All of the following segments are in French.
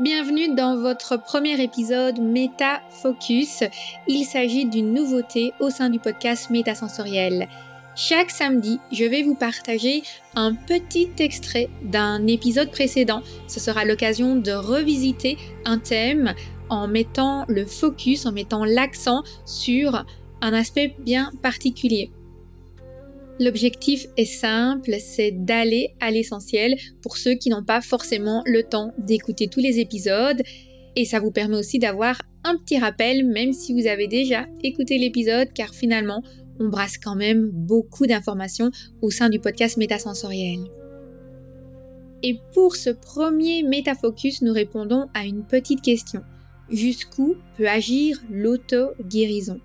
Bienvenue dans votre premier épisode Méta Focus. Il s'agit d'une nouveauté au sein du podcast Métasensoriel. Chaque samedi, je vais vous partager un petit extrait d'un épisode précédent. Ce sera l'occasion de revisiter un thème en mettant le focus, en mettant l'accent sur un aspect bien particulier. L'objectif est simple, c'est d'aller à l'essentiel pour ceux qui n'ont pas forcément le temps d'écouter tous les épisodes. Et ça vous permet aussi d'avoir un petit rappel, même si vous avez déjà écouté l'épisode, car finalement, on brasse quand même beaucoup d'informations au sein du podcast Métasensoriel. Et pour ce premier métafocus, nous répondons à une petite question. Jusqu'où peut agir l'auto-guérison?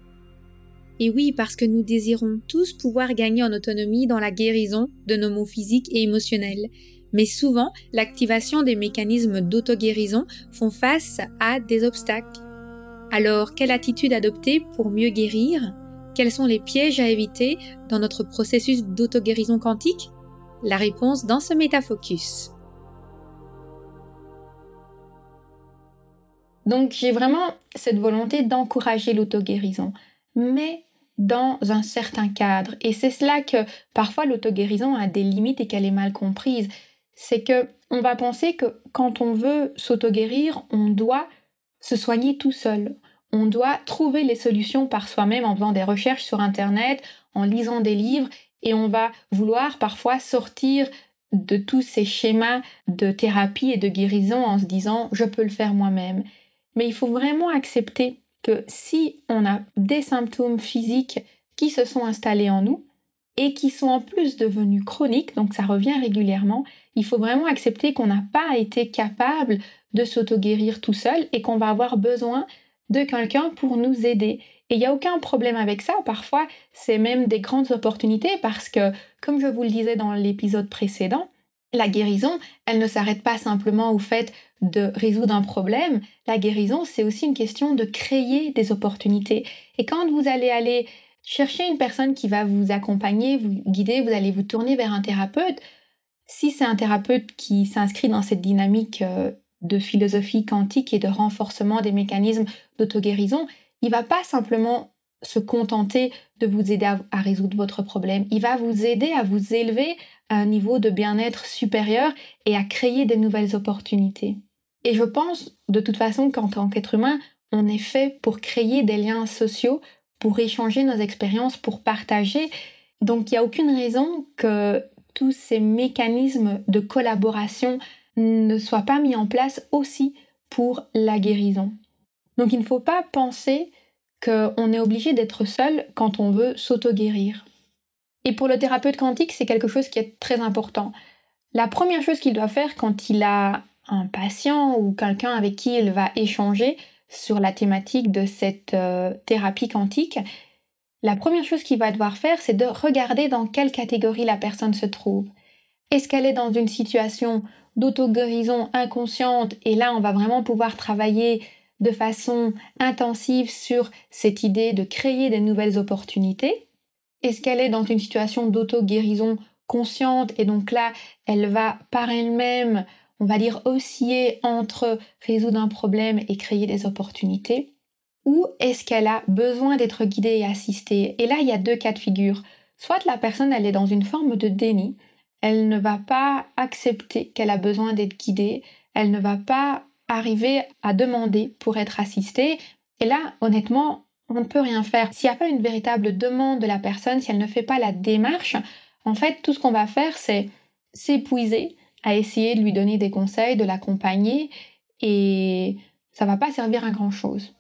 Et oui, parce que nous désirons tous pouvoir gagner en autonomie dans la guérison de nos maux physiques et émotionnels. Mais souvent, l'activation des mécanismes d'auto-guérison font face à des obstacles. Alors, quelle attitude adopter pour mieux guérir? Quels sont les pièges à éviter dans notre processus d'auto-guérison quantique? La réponse dans ce métafocus. Donc j'ai vraiment cette volonté d'encourager l'auto-guérison. Mais dans un certain cadre. Et c'est cela que parfois l'auto-guérison a des limites et qu'elle est mal comprise. C'est que on va penser que quand on veut s'auto-guérir, on doit se soigner tout seul. On doit trouver les solutions par soi-même en faisant des recherches sur Internet, en lisant des livres, et on va vouloir parfois sortir de tous ces schémas de thérapie et de guérison en se disant je peux le faire moi-même. Mais il faut vraiment accepter que si on a des symptômes physiques qui se sont installés en nous et qui sont en plus devenus chroniques, donc ça revient régulièrement, il faut vraiment accepter qu'on n'a pas été capable de s'auto-guérir tout seul et qu'on va avoir besoin de quelqu'un pour nous aider. Et il n'y a aucun problème avec ça. Parfois, c'est même des grandes opportunités parce que, comme je vous le disais dans l'épisode précédent, la guérison, elle ne s'arrête pas simplement au fait de résoudre un problème. La guérison, c'est aussi une question de créer des opportunités. Et quand vous allez aller chercher une personne qui va vous accompagner, vous guider, vous allez vous tourner vers un thérapeute, si c'est un thérapeute qui s'inscrit dans cette dynamique euh, de philosophie quantique et de renforcement des mécanismes d'auto-guérison, il va pas simplement se contenter de vous aider à, résoudre votre problème. Il va vous aider à vous élever à un niveau de bien-être supérieur et à créer de nouvelles opportunités. Et je pense de toute façon qu'en tant qu'être humain, on est fait pour créer des liens sociaux, pour échanger nos expériences, pour partager. Donc il n'y a aucune raison que tous ces mécanismes de collaboration ne soient pas mis en place aussi pour la guérison. Donc il ne faut pas penser qu'on est obligé d'être seul quand on veut s'auto-guérir. Et pour le thérapeute quantique, c'est quelque chose qui est très important. La première chose qu'il doit faire quand il a un patient ou quelqu'un avec qui il va échanger sur la thématique de cette euh, thérapie quantique, la première chose qu'il va devoir faire, c'est de regarder dans quelle catégorie la personne se trouve. Est-ce qu'elle est dans une situation d'auto-guérison inconsciente et là on va vraiment pouvoir travailler de façon intensive sur cette idée de créer des nouvelles opportunités? Est-ce qu'elle est dans une situation d'auto-guérison consciente et donc là, elle va par elle-même, on va dire, osciller entre résoudre un problème et créer des opportunités? Ou est-ce qu'elle a besoin d'être guidée et assistée? Et là, il y a deux cas de figure. Soit la personne, elle est dans une forme de déni, elle ne va pas accepter qu'elle a besoin d'être guidée, elle ne va pas arriver à demander pour être assisté. Et là, honnêtement, on ne peut rien faire. S'il n'y a pas une véritable demande de la personne, si elle ne fait pas la démarche, en fait, tout ce qu'on va faire, c'est s'épuiser à essayer de lui donner des conseils, de l'accompagner, et ça va pas servir à grand chose.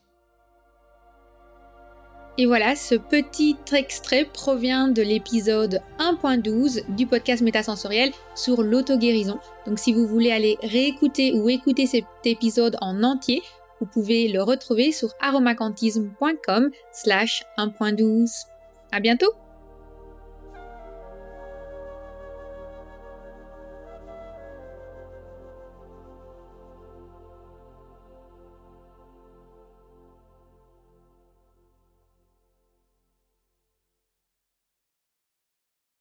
Et voilà, ce petit extrait provient de l'épisode 1.12 du podcast Métasensoriel sur l'auto-guérison. Donc si vous voulez aller réécouter ou écouter cet épisode en entier, vous pouvez le retrouver sur aromacantisme.com slash 1.12. À bientôt!